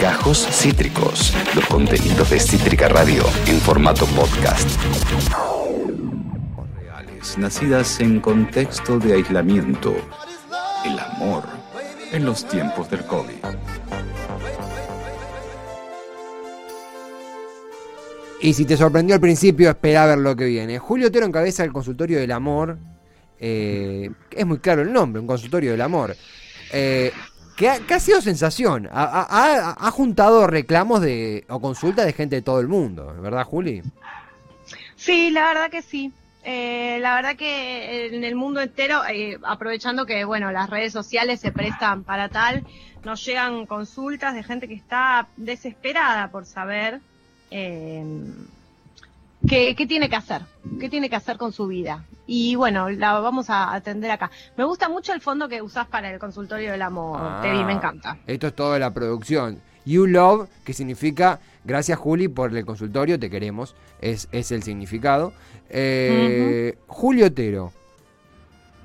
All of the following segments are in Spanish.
Gajos Cítricos, los contenidos de Cítrica Radio en formato podcast. Reales, nacidas en contexto de aislamiento. El amor en los tiempos del COVID. Y si te sorprendió al principio, espera a ver lo que viene. Julio Otero encabeza el consultorio del amor. Eh, es muy claro el nombre, un consultorio del amor. Eh, que, ha, sido sensación. Ha, ha- ha juntado reclamos de, o consultas de gente de todo el mundo, ¿verdad, Juli? Sí, la verdad que sí. Eh, la verdad que en el mundo entero, eh, aprovechando que bueno las redes sociales se prestan para tal, nos llegan consultas de gente que está desesperada por saber eh, qué, qué tiene que hacer, qué tiene que hacer con su vida. Y bueno, la vamos a atender acá. Me gusta mucho el fondo que usás para el consultorio del amor, Ah. Tevi, me encanta. Esto es todo de la producción. You Love, que significa gracias Juli por el consultorio, te queremos, es, es el significado. Eh, Julio Otero,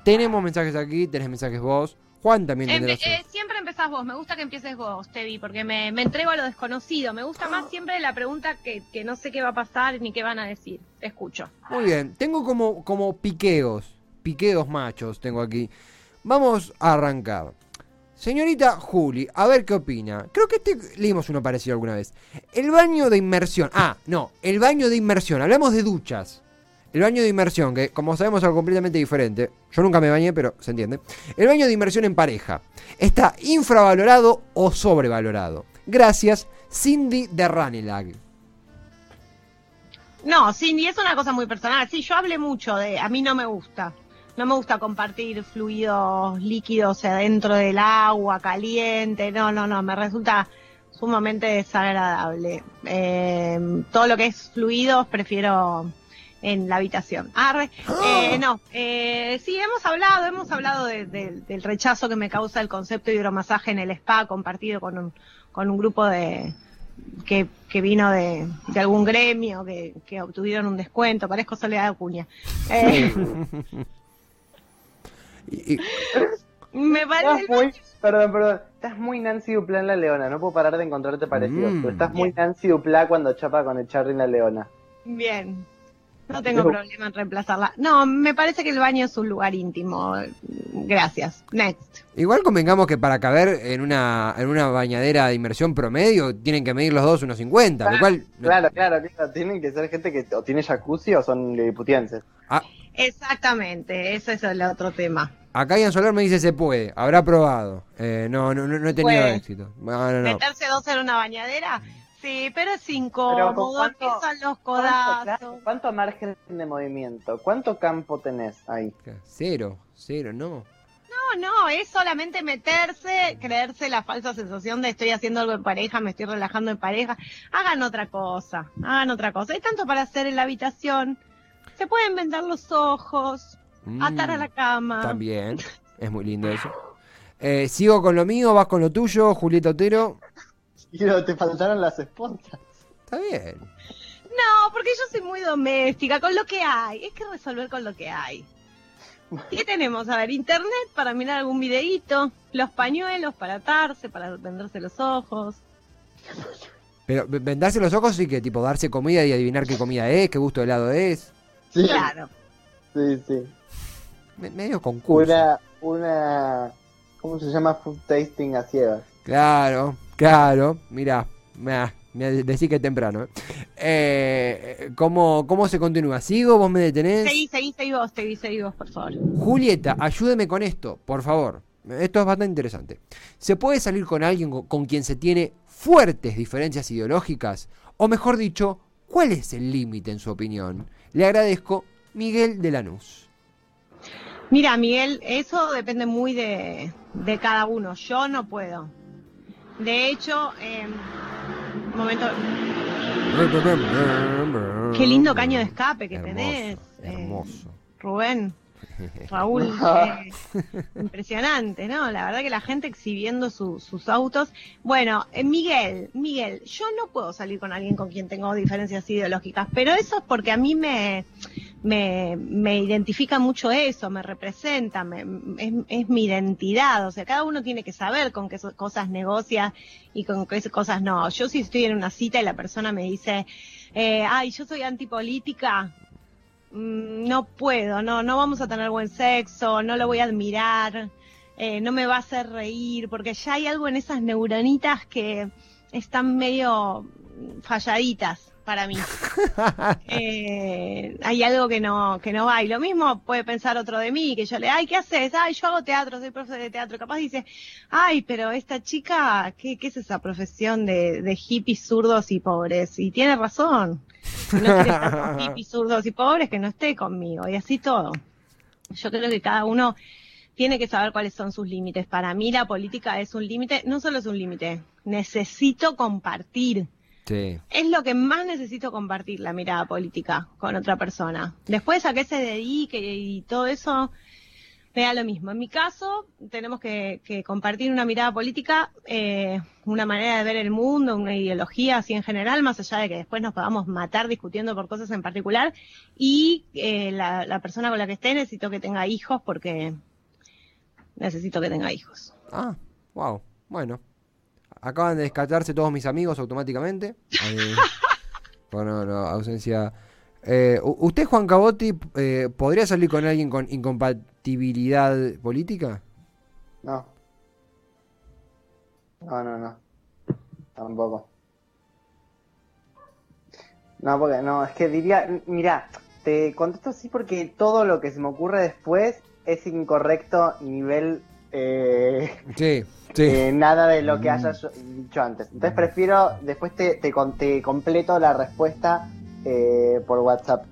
tenemos mensajes aquí, tenés mensajes vos. Juan también Empe- eh, siempre empezás vos, me gusta que empieces vos, Tevi, porque me, me entrego a lo desconocido. Me gusta más siempre la pregunta que, que no sé qué va a pasar ni qué van a decir. Te escucho. Muy bien, tengo como, como piqueos, piqueos machos tengo aquí. Vamos a arrancar. Señorita Juli, a ver qué opina. Creo que este leímos uno parecido alguna vez. El baño de inmersión. Ah, no, el baño de inmersión. Hablamos de duchas. El baño de inmersión, que como sabemos es algo completamente diferente. Yo nunca me bañé, pero se entiende. El baño de inmersión en pareja. ¿Está infravalorado o sobrevalorado? Gracias, Cindy de Ranelag. No, Cindy, es una cosa muy personal. Sí, yo hablé mucho de, a mí no me gusta. No me gusta compartir fluidos líquidos adentro del agua, caliente. No, no, no, me resulta sumamente desagradable. Eh, todo lo que es fluidos prefiero en la habitación. Arre. Eh, no, eh, sí, hemos hablado, hemos hablado de- de- del rechazo que me causa el concepto de hidromasaje en el spa compartido con un, con un grupo de que, que vino de, de algún gremio, que, que obtuvieron un descuento, parezco Soledad Acuña. Eh, Y- y- me Estás parece muy, perdón, perdón. Estás muy Nancy Duplá en la leona. No puedo parar de encontrarte parecido. Mm. Pero estás muy Nancy Duplá cuando chapa con el Charlie en la leona. bien. No tengo problema en reemplazarla. No, me parece que el baño es un lugar íntimo. Gracias. Next. Igual convengamos que para caber en una, en una bañadera de inmersión promedio tienen que medir los dos unos 50, lo cual... Claro, claro, claro. Tienen que ser gente que o tiene jacuzzi o son liliputienses. Ah, Exactamente, ese es el otro tema. acá Ian Soler me dice se puede, habrá probado. Eh, no, no, no, no he tenido Puede. éxito. No, no, no. ¿Meterse dos en una bañadera? Sí, pero es incómodo, ¿cuánto- empiezan los ¿Cuánto, codazos. ¿Cuánto margen de movimiento? ¿Cuánto campo tenés ahí? Cero, cero, no. No, no, es solamente meterse, creerse la falsa sensación de estoy haciendo algo en pareja, me estoy relajando en pareja. Hagan otra cosa, hagan otra cosa. Hay tanto para hacer en la habitación. Se pueden vendar los ojos, Mm, atar a la cama. También, es muy lindo eso. Eh, Sigo con lo mío, vas con lo tuyo, Julieta Otero. Pero te faltaron las esposas. Está bien. No, porque yo soy muy doméstica, con lo que hay. Es que resolver con lo que hay. ¿Qué tenemos? A ver, internet para mirar algún videíto, los pañuelos para atarse, para venderse los ojos. Pero vendarse los ojos y que tipo darse comida y adivinar qué comida es, qué gusto de helado es. Sí, Claro. sí, sí. Me- medio concurso. Una, una, ¿cómo se llama? Food tasting a ciegas. Claro, claro. Mira, me decís que es temprano. ¿eh? Eh, ¿cómo, ¿Cómo se continúa? ¿Sigo? ¿Vos me detenés? Seguí, seguí, seguí vos, seguí, seguí vos, por favor. Julieta, ayúdeme con esto, por favor. Esto es bastante interesante. ¿Se puede salir con alguien con, con quien se tiene fuertes diferencias ideológicas? O mejor dicho, ¿cuál es el límite en su opinión? Le agradezco, Miguel de Lanús. Mira, Miguel, eso depende muy de, de cada uno. Yo no puedo. De hecho, eh, un momento, qué lindo caño de escape que Hermoso, tenés, eh, Hermoso. Rubén. Raúl, eh, impresionante, ¿no? La verdad que la gente exhibiendo su- sus autos. Bueno, eh, Miguel, Miguel, yo no puedo salir con alguien con quien tengo diferencias ideológicas, pero eso es porque a mí me, me, me identifica mucho eso, me representa, me, es, es, mi identidad. O sea, cada uno tiene que saber con qué cosas negocia y con qué cosas no. Yo si estoy en una cita y la persona me dice, eh, ay, yo soy antipolítica, mm, no puedo, no, no vamos a tener buen sexo, no lo voy a admirar, eh, no me va a hacer reír, porque ya hay algo en esas neuronitas que están medio falladitas para mí. eh, hay algo que no, que no va. Y lo mismo puede pensar otro de mí, que yo le, ay, ¿qué haces? Ay, yo hago teatro, soy profesor de teatro. Capaz dice, ay, pero esta chica, ¿qué, qué es esa profesión de, de hippies zurdos y pobres? Y tiene razón. Si no quiere estar con hippies zurdos y pobres, que no esté conmigo. Y así todo. Yo creo que cada uno tiene que saber cuáles son sus límites. Para mí la política es un límite, no solo es un límite, necesito compartir es lo que más necesito compartir, la mirada política con otra persona. Después a qué se dedique y todo eso, me da lo mismo. En mi caso, tenemos que, compartir una mirada política, eh, una manera de ver el mundo, una ideología así en general, más allá de que después nos podamos matar discutiendo por cosas en particular. Y eh, la, la persona con la que esté necesito que tenga hijos porque necesito que tenga hijos. Ah, wow. Bueno, acaban de descartarse todos mis amigos automáticamente. bueno, no, ausencia. Eh, ¿Usted, Juan Cabotti, eh, podría salir con alguien con incompatibilidad política? No. No, no, no. Tampoco. No, porque no, es que diría, mira, te contesto así porque todo lo que se me ocurre después es incorrecto nivel eh, sí, eh, nada de lo que hayas dicho antes. Entonces prefiero, después te, te, completo la respuesta eh, por WhatsApp.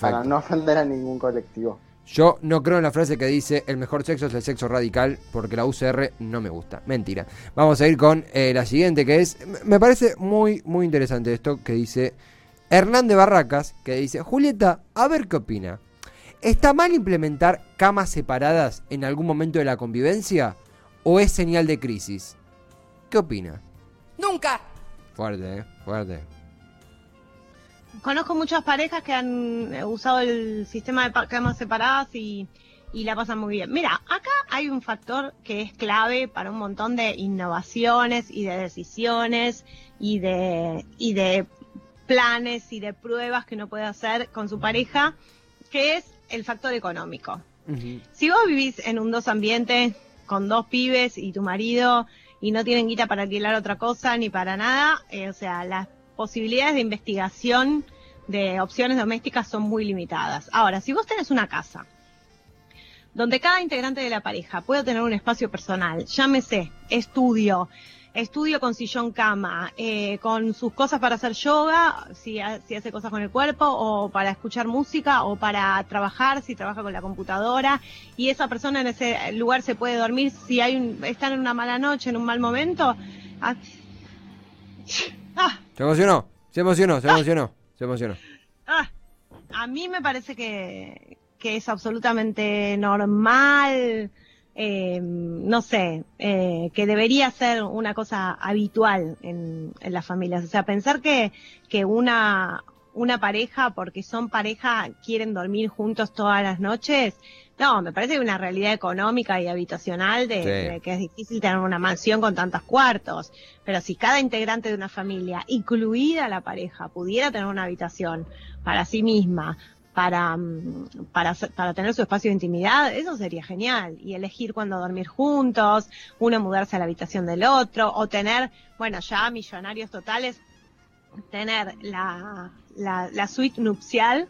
Para no ofender a ningún colectivo. Yo no creo en la frase que dice el mejor sexo es el sexo radical porque la UCR no me gusta. Mentira. Vamos a ir con la siguiente que es, me parece muy, muy interesante esto que dice Hernán de Barracas, que dice, Julieta, a ver qué opina. ¿Está mal implementar camas separadas en algún momento de la convivencia? ¿O es señal de crisis? ¿Qué opina? Nunca. Fuerte, ¿eh? Fuerte. Conozco muchas parejas que han usado el sistema de camas separadas y, y la pasan muy bien. Mira, acá hay un factor que es clave para un montón de innovaciones y de decisiones y de, y de planes y de pruebas que uno puede hacer con su pareja, que es el factor económico. Si vos vivís en un dos ambiente con dos pibes y tu marido y no tienen guita para alquilar otra cosa ni para nada, eh, o sea, las posibilidades de investigación de opciones domésticas son muy limitadas. Ahora, si vos tenés una casa donde cada integrante de la pareja puede tener un espacio personal, llámese estudio, estudio con sillón cama, eh, con sus cosas para hacer yoga, si, si, hace cosas con el cuerpo, o para escuchar música, o para trabajar, si trabaja con la computadora, y esa persona en ese lugar se puede dormir si hay un, están en una mala noche, en un mal momento. Ah. Ah. Se emocionó, se emocionó, se emocionó, se emocionó. Ah. A mí me parece que, que es absolutamente normal eh, no sé, eh, que debería ser una cosa habitual en, las familias. O sea, pensar que, que una, una pareja, porque son pareja, quieren dormir juntos todas las noches, no, me parece una realidad económica y habitacional de, que es difícil tener una mansión con tantos cuartos. Pero si cada integrante de una familia, incluida la pareja, pudiera tener una habitación para sí misma, para, mm, para, para tener su espacio de intimidad, eso sería genial. Y elegir cuándo dormir juntos, uno mudarse a la habitación del otro, o tener, bueno, ya millonarios totales, tener la, la, la suite nupcial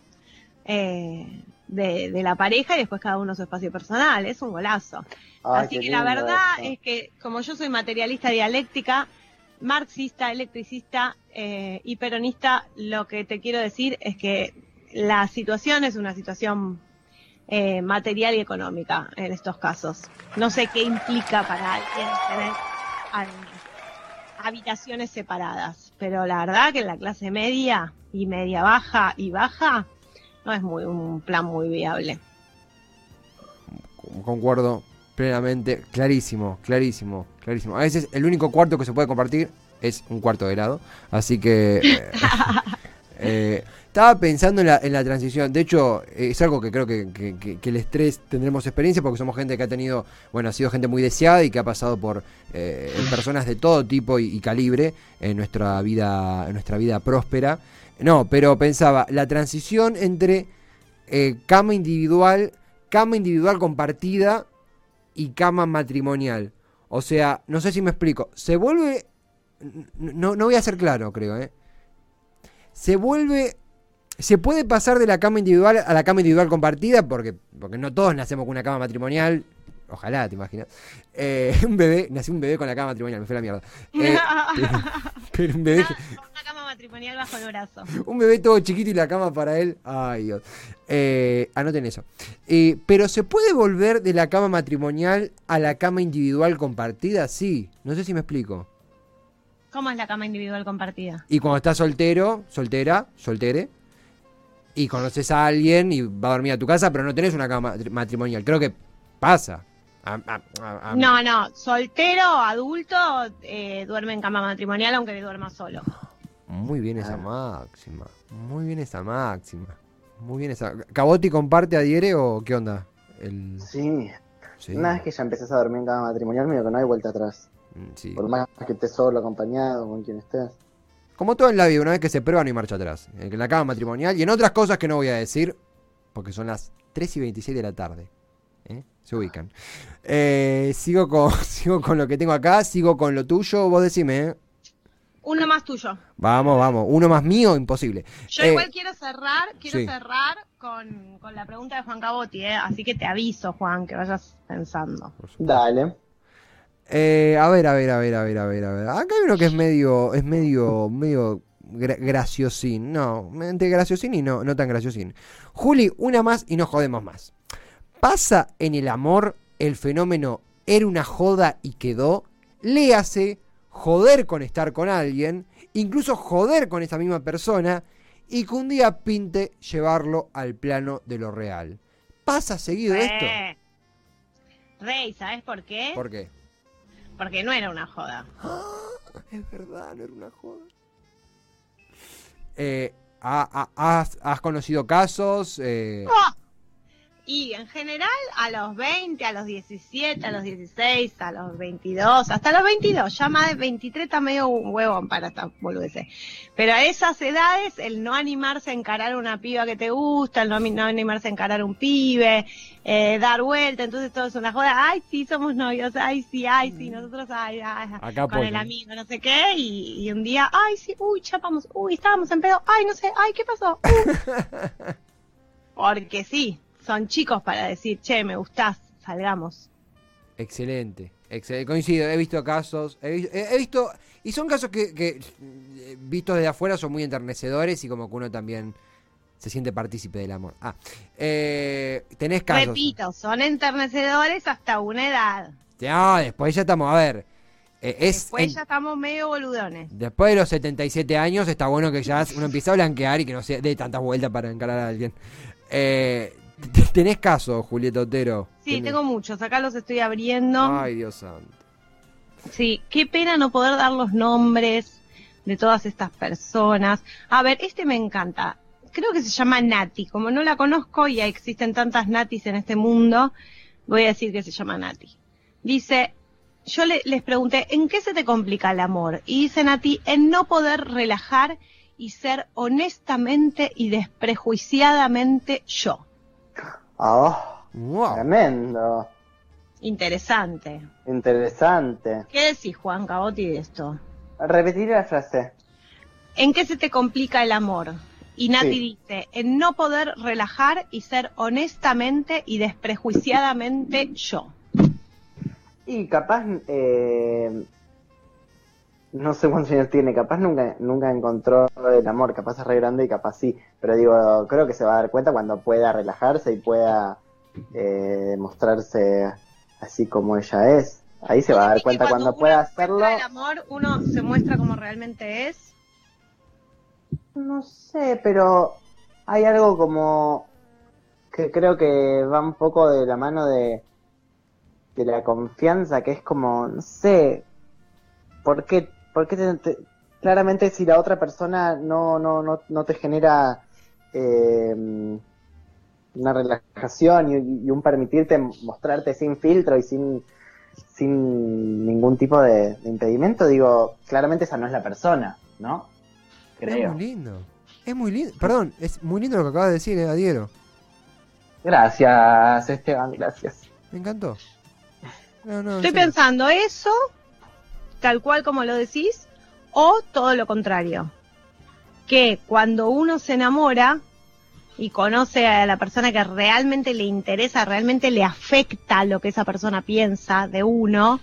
eh, de, de, la pareja y después cada uno su espacio personal. Es un golazo. Así que la verdad es que, como yo soy materialista dialéctica, marxista, electricista eh, y peronista, lo que te quiero decir es que la situación es una situación eh, material y económica en estos casos. No sé qué implica para alguien tener habitaciones separadas, pero la verdad que en la clase media y media baja y baja no es muy un plan muy viable. Concuerdo plenamente, clarísimo, clarísimo, clarísimo. A veces el único cuarto que se puede compartir es un cuarto de helado, así que eh, eh estaba pensando en la, transición. De hecho, es algo que creo que, que, el estrés tendremos experiencia porque somos gente que ha tenido, bueno, ha sido gente muy deseada y que ha pasado por eh, personas de todo tipo y, calibre en nuestra vida, en nuestra vida próspera. No, pero pensaba, la transición entre eh, cama individual, cama individual compartida y cama matrimonial. O sea, no sé si me explico. Se vuelve. No, no voy a ser claro, creo, ¿eh? Se vuelve. Se puede pasar de la cama individual a la cama individual compartida, porque, porque no todos nacemos con una cama matrimonial. Ojalá, te imaginas. Eh, un bebé, nació un bebé con la cama matrimonial, me fue la mierda. Eh, pero, un bebé. una cama matrimonial bajo el brazo. Un bebé todo chiquito y la cama para él. Ay, Dios. Eh, anoten eso. pero ¿se puede volver de la cama matrimonial a la cama individual compartida? Sí. No sé si me explico. ¿Cómo es la cama individual compartida? Y cuando estás soltero, soltera, soltere, y conoces a alguien y va a dormir a tu casa, pero no tenés una cama matrimonial. Creo que pasa. no, no, soltero, adulto, eh, duerme en cama matrimonial aunque duerma solo. Muy bien esa máxima, muy bien esa máxima. Muy bien esa. ¿Caboti comparte, adhiere o qué onda? El... Sí. Una vez que ya empezás a dormir en cama matrimonial, medio que no hay vuelta atrás. Mm, Por más que estés solo, acompañado, con quien estés. Como todo en la vida, una vez que se prueba no hay marcha atrás. En la cama matrimonial y en otras cosas que no voy a decir, porque son las 3 y 26 de la tarde. ¿eh? Se ubican. Eh, sigo, con, sigo con lo que tengo acá, sigo con lo tuyo, vos decime. ¿eh? Uno más tuyo. Vamos, vamos. Uno más mío, imposible. Yo igual quiero cerrar, quiero cerrar con, con, la pregunta de Juan Cabotti, así que te aviso, Juan, que vayas pensando. Dale. Eh, a ver, a ver, a ver, a ver, a ver, a ver. Acá hay uno que es medio, es medio, medio graciosín. No, entre graciosín y no, no tan graciosín. Juli, una más y no jodemos más. ¿Pasa en el amor el fenómeno era una joda y quedó? Léase joder con estar con alguien, incluso joder con esa misma persona y que un día pinte llevarlo al plano de lo real. ¿Pasa seguido esto? Rey, ¿sabes por qué? ¿Por qué? Porque no era una joda. es verdad, no era una joda. Eh, has, has, conocido casos? Eh... ¡Ah! Y en general a los 20, a los 17, a los 16, a los 22, hasta los 22, ya más de 23 está medio un huevón para esta boludeces. Pero a esas edades, el no animarse a encarar una piba que te gusta, el no, animarse a encarar un pibe, eh, dar vuelta, entonces todo es una joda, ay sí, somos novios, ay sí, ay sí, nosotros ay, ay, con el amigo, no sé qué, y, un día, ay sí, uy, chapamos, uy, estábamos en pedo, ay no sé, ay, ¿qué pasó? Porque sí, son chicos para decir, che, me gustás, salgamos. Excelente, excelente. coincido, he visto casos, he, visto, y son casos que, que, vistos desde afuera son muy enternecedores y como que uno también se siente partícipe del amor. Ah, eh, tenés casos. Repito, son enternecedores hasta una edad. No, después ya estamos, a ver. Eh, después ya estamos medio boludones. Después de los 77 años está bueno que ya uno empieza a blanquear y que no se dé tantas vueltas para encarar a alguien. Eh, ¿Tenés caso, Julieta Otero? Sí, tengo muchos. Acá los estoy abriendo. Ay, Dios santo. Sí, qué pena no poder dar los nombres de todas estas personas. A ver, este me encanta. Creo que se llama Nati. Como no la conozco y existen tantas Natis en este mundo, voy a decir que se llama Nati. Dice, yo les pregunté, ¿en qué se te complica el amor? Y dice Nati, en no poder relajar y ser honestamente y desprejuiciadamente yo. Oh, tremendo. Interesante. Interesante. ¿Qué decís, Juan Caboti, de esto? Repetir la frase. ¿En qué se te complica el amor? Y Nati dice, en no poder relajar y ser honestamente y desprejuiciadamente yo. Y capaz, eh, no sé cuántos años tiene, capaz nunca, nunca encontró el amor, capaz es re grande y capaz sí, pero digo, creo que se va a dar cuenta cuando pueda relajarse y pueda eh, mostrarse así como ella es. Ahí se va a dar cuenta cuando, pueda hacerlo. El amor, uno se muestra como realmente es. No sé, pero hay algo como que creo que va un poco de la mano de, de la confianza, que es como, no sé, ¿por qué porque claramente si la otra persona no, no, no, no te genera eh, una relajación y, y un permitirte mostrarte sin filtro y sin, sin ningún tipo de, de impedimento, digo, claramente esa no es la persona, ¿no? Es Creo. muy lindo. Es muy lindo. Perdón, es muy lindo lo que acabas de decir, eh, Adiero. Gracias, Esteban, gracias. Me encantó. No, no, en Estoy pensando eso, tal cual como lo decís, o todo lo contrario. Que cuando uno se enamora y conoce a la persona que realmente le interesa, realmente le afecta lo que esa persona piensa de uno,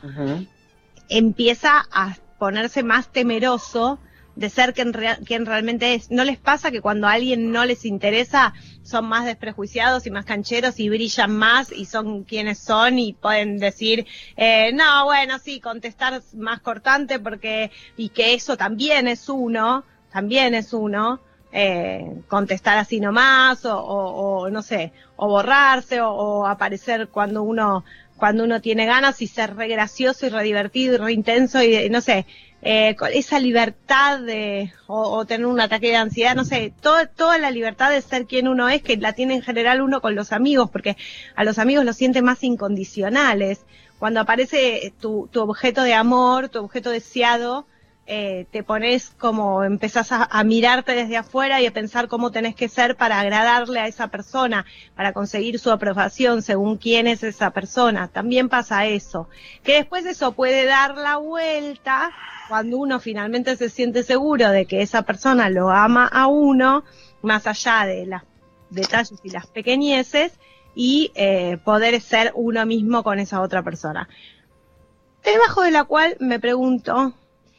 empieza a ponerse más temeroso de ser quien, quien realmente es. ¿No les pasa que cuando a alguien no les interesa son más desprejuiciados y más cancheros y brillan más y son quienes son y pueden decir, eh, no, bueno, sí, contestar más cortante porque, y que eso también es uno, también es uno, eh, contestar así nomás o, o- o, no sé, o borrarse o, o aparecer cuando uno cuando uno tiene ganas y ser re gracioso y re divertido y re intenso y no sé, eh, esa libertad de, o, o tener un ataque de ansiedad, no sé, todo, toda la libertad de ser quien uno es, que la tiene en general uno con los amigos, porque a los amigos los siente más incondicionales. Cuando aparece tu, tu objeto de amor, tu objeto deseado, eh, te pones como, empezás a, mirarte desde afuera y a pensar cómo tenés que ser para agradarle a esa persona, para conseguir su aprobación según quién es esa persona. También pasa eso. Que después eso puede dar la vuelta cuando uno finalmente se siente seguro de que esa persona lo ama a uno, más allá de los detalles y las pequeñeces, y eh, poder ser uno mismo con esa otra persona. Debajo de la cual me pregunto,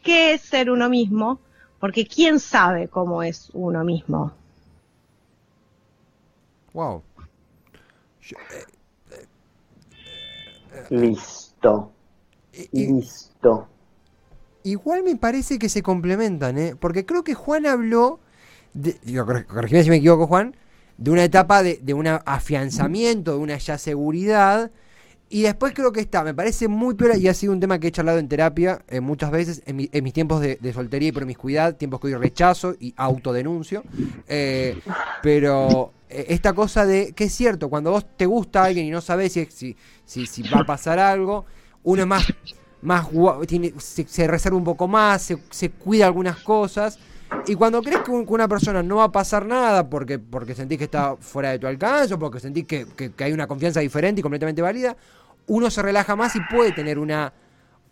¿qué es ser uno mismo? Porque ¿quién sabe cómo es uno mismo? Wow. Listo, Y- y- listo. igual me parece que se complementan, ¿eh? Porque creo que Juan habló, de, digo, corre- corregime si me equivoco, Juan, de una etapa de, de un afianzamiento, de una ya seguridad. Y después creo que está, me parece muy peor y ha sido un tema que he charlado en terapia eh, muchas veces en, mi- en mis tiempos de, de soltería y promiscuidad, tiempos que hoy rechazo y autodenuncio. Eh, pero eh, esta cosa de que es cierto, cuando vos te gusta alguien y no sabés si, si, si, si va a pasar algo, uno es más, más tiene, se, se reserva un poco más, se cuida algunas cosas. Y cuando crees que, un- una persona no va a pasar nada porque, porque sentís que está fuera de tu alcance o porque sentís que, que- hay una confianza diferente y completamente válida, uno se relaja más y puede tener una,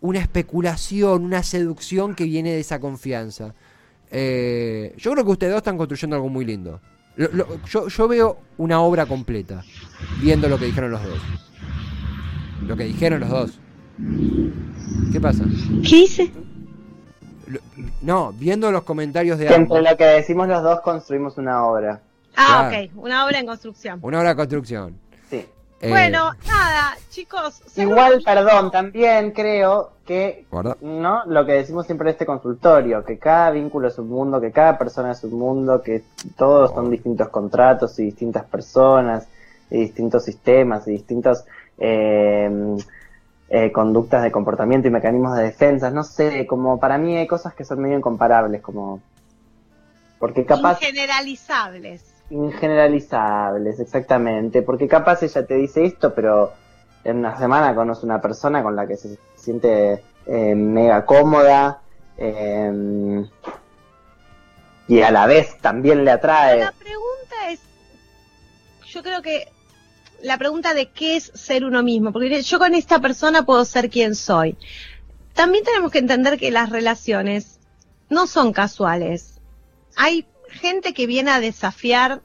una especulación, una seducción que viene de esa confianza. Eh, yo creo que ustedes dos están construyendo algo muy lindo. Yo, yo veo una obra completa, viendo lo que dijeron los dos. Lo que dijeron los dos. ¿Qué pasa? ¿Qué dice? Lo- no, viendo los comentarios de entre ambos. lo que decimos los dos construimos una obra. Ah, Claro. ok, una obra en construcción. Una obra de construcción. Sí. Eh, Bueno, nada, chicos. Igual, perdón, también creo que Guarda. ¿no? Lo que decimos siempre en este consultorio, que cada vínculo es un mundo, que cada persona es un mundo, que todos son distintos contratos y distintas personas, y distintos sistemas y distintas eh, eh, conductas de comportamiento y mecanismos de defensa. No sé, como para mí hay cosas que son medio incomparables, como... Porque capaz... Ingeneralizables. Ingeneralizables, exactamente. Porque capaz ella te dice esto, pero en una semana conoce una persona con la que se siente eh, mega cómoda eh, y a la vez también le atrae. La pregunta es, yo creo que la pregunta de qué es ser uno mismo, porque yo con esta persona puedo ser quien soy. También tenemos que entender que las relaciones no son casuales. Hay gente que viene a desafiar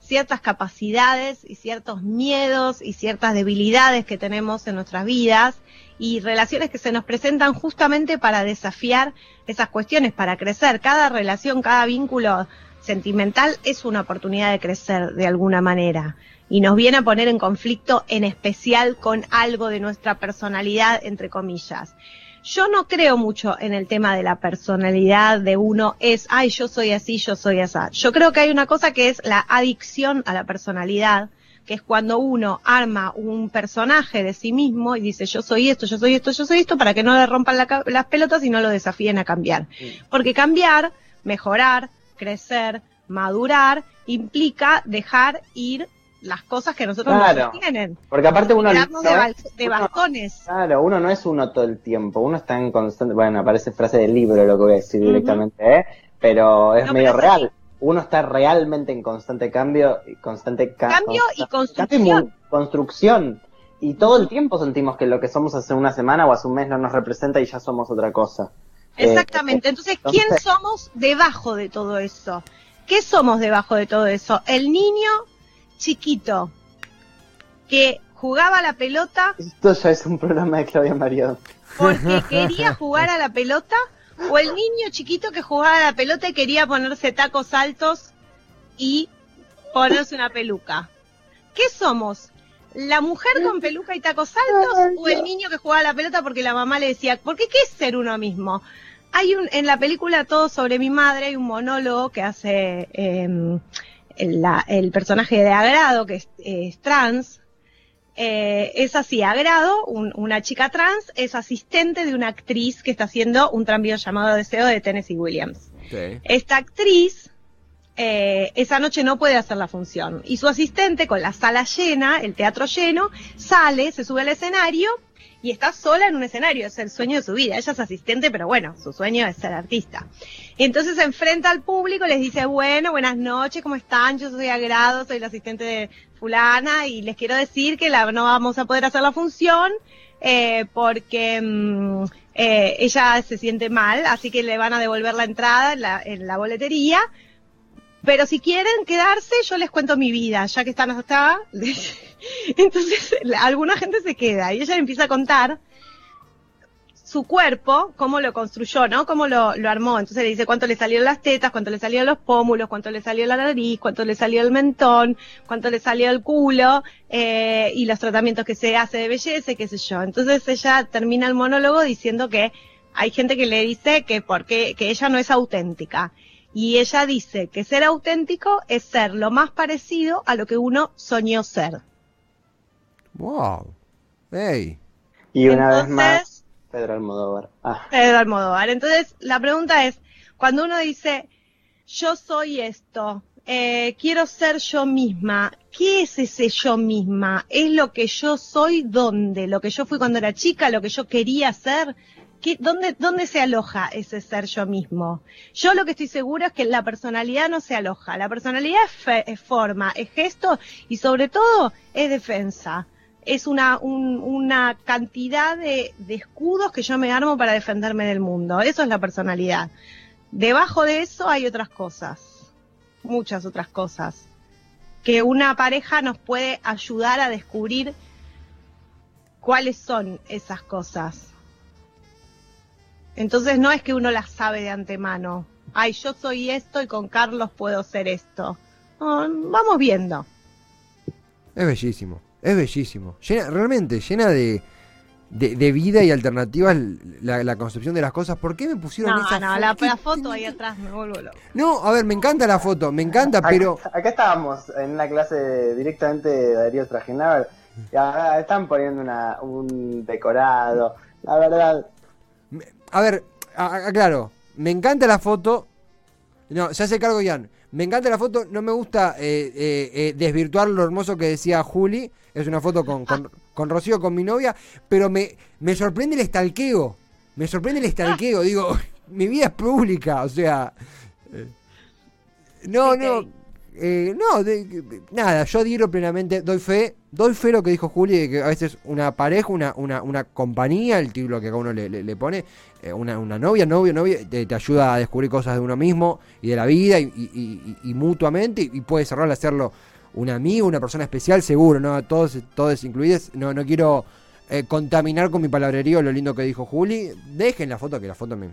ciertas capacidades y ciertos miedos y ciertas debilidades que tenemos en nuestras vidas y relaciones que se nos presentan justamente para desafiar esas cuestiones, para crecer. Cada relación, cada vínculo sentimental es una oportunidad de crecer de alguna manera y nos viene a poner en conflicto en especial con algo de nuestra personalidad, entre comillas. Yo no creo mucho en el tema de la personalidad de uno es, ay, yo soy así, yo soy así. Yo creo que hay una cosa que es la adicción a la personalidad, que es cuando uno arma un personaje de sí mismo y dice, yo soy esto, yo soy esto, yo soy esto, para que no le rompan la las pelotas y no lo desafíen a cambiar. Porque cambiar, mejorar, crecer, madurar implica dejar ir las cosas que nosotros Claro. nos tienen. Porque aparte uno, de, no de uno- bastones. Claro, uno no es uno todo el tiempo, uno está en constante, bueno, aparece frase del libro lo que voy a decir directamente, ¿eh? pero es No, medio pero real. Uno está realmente en constante cambio, y constante ca- Cambio y constante mu- construcción. construcción. Y todo el tiempo sentimos que lo que somos hace una semana o hace un mes no nos representa y ya somos otra cosa. Eh, Exactamente. Entonces, ¿quién entonces- somos debajo de todo eso? ¿Qué somos debajo de todo eso? El niño chiquito que jugaba a la pelota Esto ya es un programa de Claudia Marión. porque quería jugar a la pelota o el niño chiquito que jugaba a la pelota y quería ponerse tacos altos y ponerse una peluca. ¿Qué somos? ¿La mujer con peluca y tacos altos o el niño que jugaba a la pelota porque la mamá le decía, porque qué es ser uno mismo? Hay un, en la película Todo sobre mi madre hay un monólogo que hace em, el, la- el personaje de Agrado, que es, es trans, eh, es así, Agrado, un- una chica trans, es asistente de una actriz que está haciendo un tranvío llamado Deseo de Tennessee Williams. Esta actriz eh, esa noche no puede hacer la función y su asistente con la sala llena, el teatro lleno, sale, se sube al escenario y está sola en un escenario, es el sueño de su vida. Ella es asistente, pero bueno, su sueño es ser artista. Entonces se enfrenta al público, les dice, bueno, buenas noches, ¿cómo están? Yo soy Agrado, soy la asistente de fulana y les quiero decir que no vamos a poder hacer la función eh, porque mm, eh, ella se siente mal, así que le van a devolver la entrada en la, en la boletería. Pero si quieren quedarse, yo les cuento mi vida, ya que están hasta... Entonces, alguna gente se queda y ella empieza a contar su cuerpo, cómo lo construyó, ¿no? Cómo lo, armó. Entonces le dice cuánto le salieron las tetas, cuánto le salieron los pómulos, cuánto le salió la nariz, cuánto le salió el mentón, cuánto le salió el culo, eh, y los tratamientos que se hace de belleza, qué sé yo. Entonces ella termina el monólogo diciendo que hay gente que le dice que porque, que ella no es auténtica. Y ella dice que ser auténtico es ser lo más parecido a lo que uno soñó ser. Wow. Ey. Y una vez más, Pedro Almodóvar. Ah, Pedro Almodóvar. Entonces, la pregunta es, cuando uno dice, yo soy esto, eh, quiero ser yo misma, ¿qué es ese yo misma? ¿Es lo que yo soy? ¿Dónde? ¿Lo que yo fui cuando era chica? ¿Lo que yo quería ser? ¿Qué, dónde, ¿Dónde se aloja ese ser yo mismo? Yo lo que estoy segura es que la personalidad no se aloja. La personalidad es, fe- es forma, es gesto y sobre todo es defensa es una, un- una cantidad de, escudos que yo me armo para defenderme del mundo. Eso es la personalidad. Debajo de eso hay otras cosas, muchas otras cosas, que una pareja nos puede ayudar a descubrir cuáles son esas cosas. Entonces no es que uno las sabe de antemano. Ay, yo soy esto y con Carlos puedo ser esto. Vamos viendo. Es bellísimo. Es bellísimo. Llena, realmente, llena de, de, de vida y alternativas la, la concepción de las cosas. ¿Por qué me pusieron No, esa no, la, ¿Qué la foto ahí atrás me vuelvo loco. No, a ver, me encanta la foto, me encanta, acá, pero. acá estábamos en una clase directamente de Darío acá están poniendo una, un decorado. La verdad, A ver, a- a- claro, me encanta la foto. No, se hace cargo Ian. Me encanta la foto, no me gusta eh, eh, eh, desvirtuar lo hermoso que decía Juli. Es una foto con, con, con Rocío, con mi novia, pero me, me sorprende el estalqueo. Me sorprende el estalqueo. Digo, mi vida es pública, o sea. no, no. Eh, no, de- nada, yo adhiero plenamente, doy fe, doy fe lo que dijo Juli, de que a veces una pareja, una, una, una compañía, el título que cada uno le, le- pone, eh, una, una novia, novio, novia, te, ayuda a descubrir cosas de uno mismo y de la vida y, y- mutuamente, y, puede cerrar hacerlo un amigo, una persona especial, seguro, ¿no? Todos, todos incluidos, no, no quiero eh, contaminar con mi palabrerío lo lindo que dijo Juli, dejen la foto, que la foto me,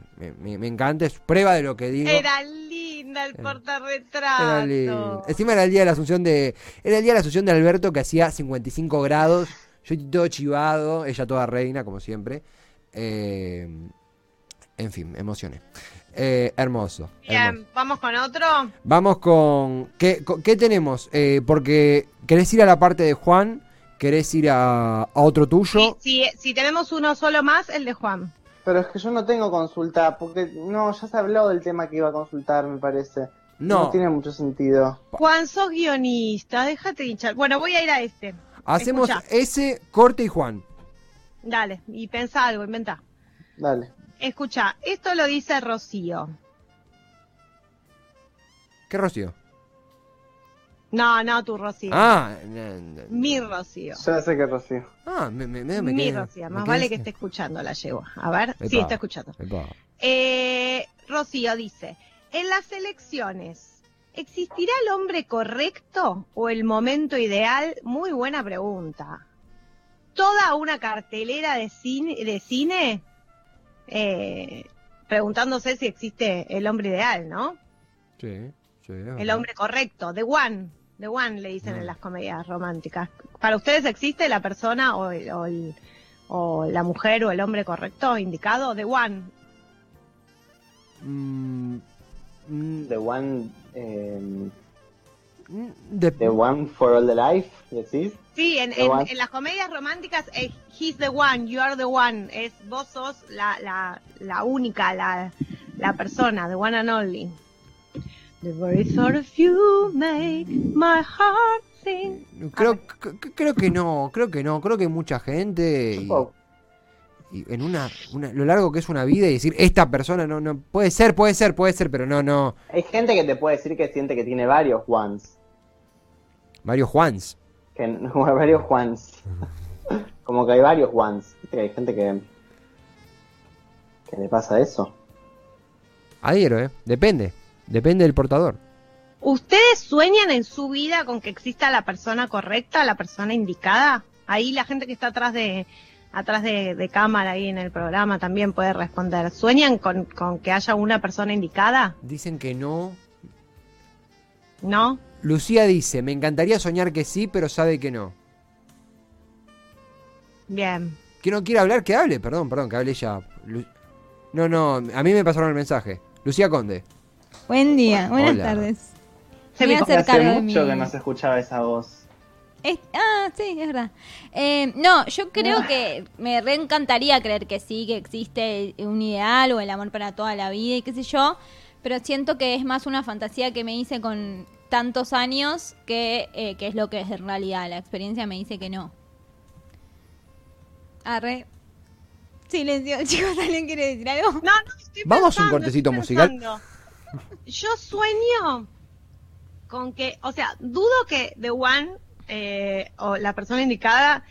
me- encanta, es prueba de lo que digo. Era linda el Era- portarretrato. Era lindo. Encima era el día de la asunción de. Era el día de la asunción de Alberto que hacía 55 grados. Yo todo chivado, ella toda reina, como siempre. Eh, en fin, emocioné. Eh, hermoso. hermoso. Bien, vamos con otro. Vamos con. ¿Qué, con- qué tenemos? Eh, porque. ¿Querés ir a la parte de Juan? ¿Querés ir a, a otro tuyo? Si, si, si tenemos uno solo más, el de Juan. pero es que yo no tengo consulta, porque no, ya se habló del tema que iba a consultar, me parece. No, tiene mucho sentido. Juan, sos guionista, déjate hinchar. Bueno, voy a ir a este. hacemos Escuchá. ese, Corte y Juan. Dale, y pensá algo, inventa. Dale. Escucha, esto lo dice Rocío. ¿Qué Rocío? No, no, tu Rocío. Ah, no, no. Mi Rocío. Yo sé que Rocío. ah me, me, me, me Mi quedé- Rocío. Más vale que esté escuchando la llevo. A ver, sí, Epa. está escuchando. Eh, Rocío dice, en las elecciones, ¿existirá el hombre correcto o el momento ideal? Muy buena pregunta. Toda una cartelera de cine, de cine eh, preguntándose si existe el hombre ideal, ¿no? Sí, sí. El hombre correcto, the one, the one le dicen Mm. en las comedias románticas. ¿Para ustedes existe la persona o, el- o el- o la mujer o el hombre correcto indicado? The one, Mm, mm, The one, eh, mm, the one for all the life, decís. Sí, en, en- las comedias románticas, eh, he's the one, you are the one, es vos sos la, la, la única, la, la persona, the one and only. The very thought of you make my heart sing. creo, creo que no, creo que no, creo que mucha gente y, Oh, y en una, una- lo largo que es una vida y decir esta persona no, no puede ser, puede ser, puede ser, pero no, no. Hay gente que te puede decir que siente que tiene varios ones. Mario Juans. Que, varios ones. Como que hay varios que hay gente que, que le pasa eso. Adhiero, eh. Depende, depende del portador. ¿Ustedes sueñan en su vida con que exista la persona correcta, la persona indicada? Ahí la gente que está atrás de atrás de, de cámara ahí en el programa también puede responder. ¿Sueñan con, con que haya una persona indicada? Dicen que no. ¿No? Lucía dice, me encantaría soñar que sí, pero sabe que no. Bien. Que no quiere hablar, que hable, perdón, perdón, que hable ya. Lu- No, no, a mí me pasaron el mensaje. Lucía Conde. Buen día, buenas Hola. tardes. Se me Hace mucho mi- que no se escuchaba esa voz. Es- ah, sí, es verdad. Eh, no, yo creo que me reencantaría creer que sí, que existe un ideal o el amor para toda la vida y qué sé yo, pero siento que es más una fantasía que me hice con tantos años que, eh, que es lo que es en realidad. La experiencia me dice que no. Arre. Silencio, chicos, ¿alguien quiere decir algo? No, no, estoy Vamos a un cortecito musical. Yo sueño con que, o sea, dudo que The One eh, o la persona indicada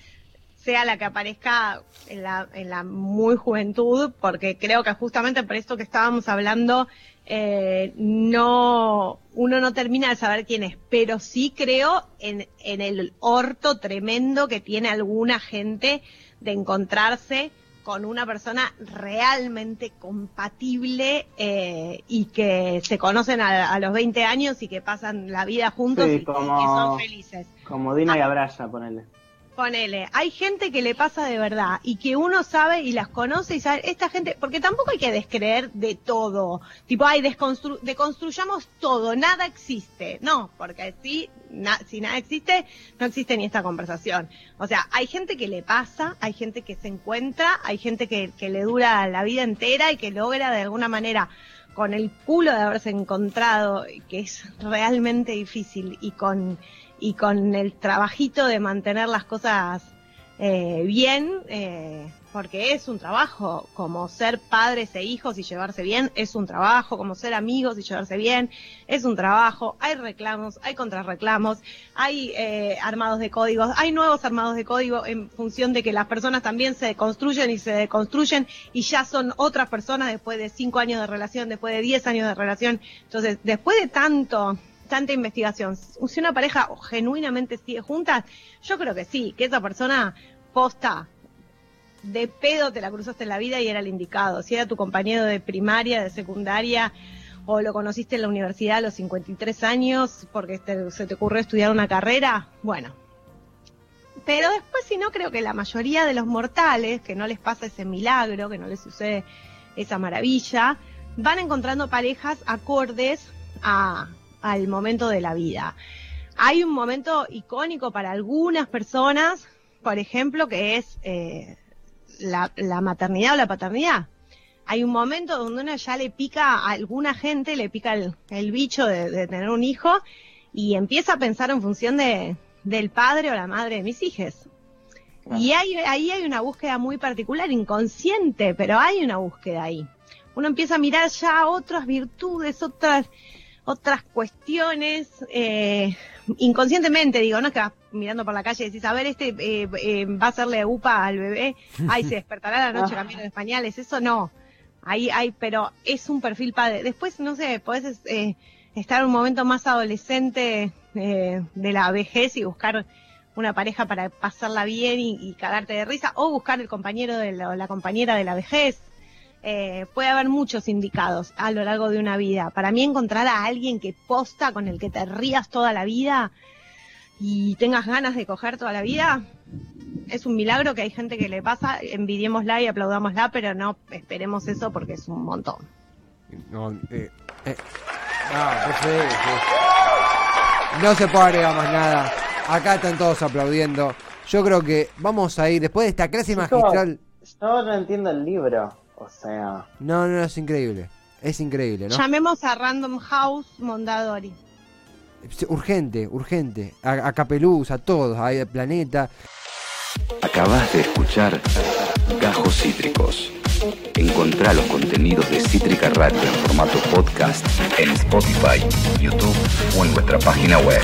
sea la que aparezca en la, en la muy juventud, porque creo que justamente por esto que estábamos hablando, eh, no, uno no termina de saber quién es, pero sí creo en, en el orto tremendo que tiene alguna gente de encontrarse con una persona realmente compatible eh, y que se conocen a, a los 20 años y que pasan la vida juntos Sí, y, que son felices. Como Dina y Abraya, ponele. Ponele, hay gente que le pasa de verdad y que uno sabe y las conoce y sabe, esta gente, porque tampoco hay que descreer de todo, tipo, ay, desconstru deconstruyamos todo, nada existe, no, porque si, na- si nada existe, no existe ni esta conversación. O sea, hay gente que le pasa, hay gente que se encuentra, hay gente que, que le dura la vida entera y que logra de alguna manera con el culo de haberse encontrado, que es realmente difícil, y con, y con el trabajito de mantener las cosas eh, bien, eh, porque es un trabajo, como ser padres e hijos y llevarse bien, es un trabajo, como ser amigos y llevarse bien, es un trabajo, hay reclamos, hay contrarreclamos, hay eh, armados de códigos, hay nuevos armados de código en función de que las personas también se construyen y se deconstruyen y ya son otras personas después de cinco años de relación, después de diez años de relación. Entonces, después de tanto, tanta investigación, si una pareja genuinamente sigue juntas, yo creo que sí, que esa persona posta de pedo te la cruzaste en la vida y era el indicado. Si era tu compañero de primaria, de secundaria, o lo conociste en la universidad a los 53 años porque se te ocurrió estudiar una carrera, bueno. Pero después, si no, creo que la mayoría de los mortales, que no les pasa ese milagro, que no les sucede esa maravilla, van encontrando parejas acordes a, al momento de la vida. Hay un momento icónico para algunas personas, por ejemplo, que es eh, la, la maternidad o la paternidad. hay un momento donde uno ya le pica a alguna gente, le pica el, el bicho de, de tener un hijo y empieza a pensar en función de, del padre o la madre de mis hijos. Y hay, ahí hay una búsqueda muy particular, inconsciente, pero hay una búsqueda ahí. Uno empieza a mirar ya otras virtudes, otras, otras cuestiones, eh, inconscientemente digo, no es que vas mirando por la calle y decís, a ver, este eh, eh, va a hacerle upa al bebé, ay, se despertará la noche cambiando de pañales, eso no. Ahí hay, pero es un perfil padre. Después, no sé, podés eh, estar un momento más adolescente eh, de la vejez y buscar una pareja para pasarla bien y, y cagarte de risa, o buscar el compañero de la, o la compañera de la vejez. Eh, puede haber muchos indicados a lo largo de una vida. Para mí encontrar a alguien que posta con el que te rías toda la vida y tengas ganas de coger toda la vida, es un milagro que hay gente que le pasa, envidiémosla y aplaudámosla, pero no esperemos eso porque es un montón. No, eh, eh. Ah. No se puede agregar más nada. Acá están todos aplaudiendo. Yo creo que vamos a ir, después de esta clase magistral. Yo no entiendo el libro. O sea, No, no, es increíble. Es increíble, ¿no? Llamemos a Random House Mondadori. Es Urgente, urgente. A, a Capeluz, a todos, a Planeta. Acabas de escuchar Gajos Cítricos. Encontrá los contenidos de Cítrica Radio en formato podcast en Spotify, YouTube o en nuestra página web.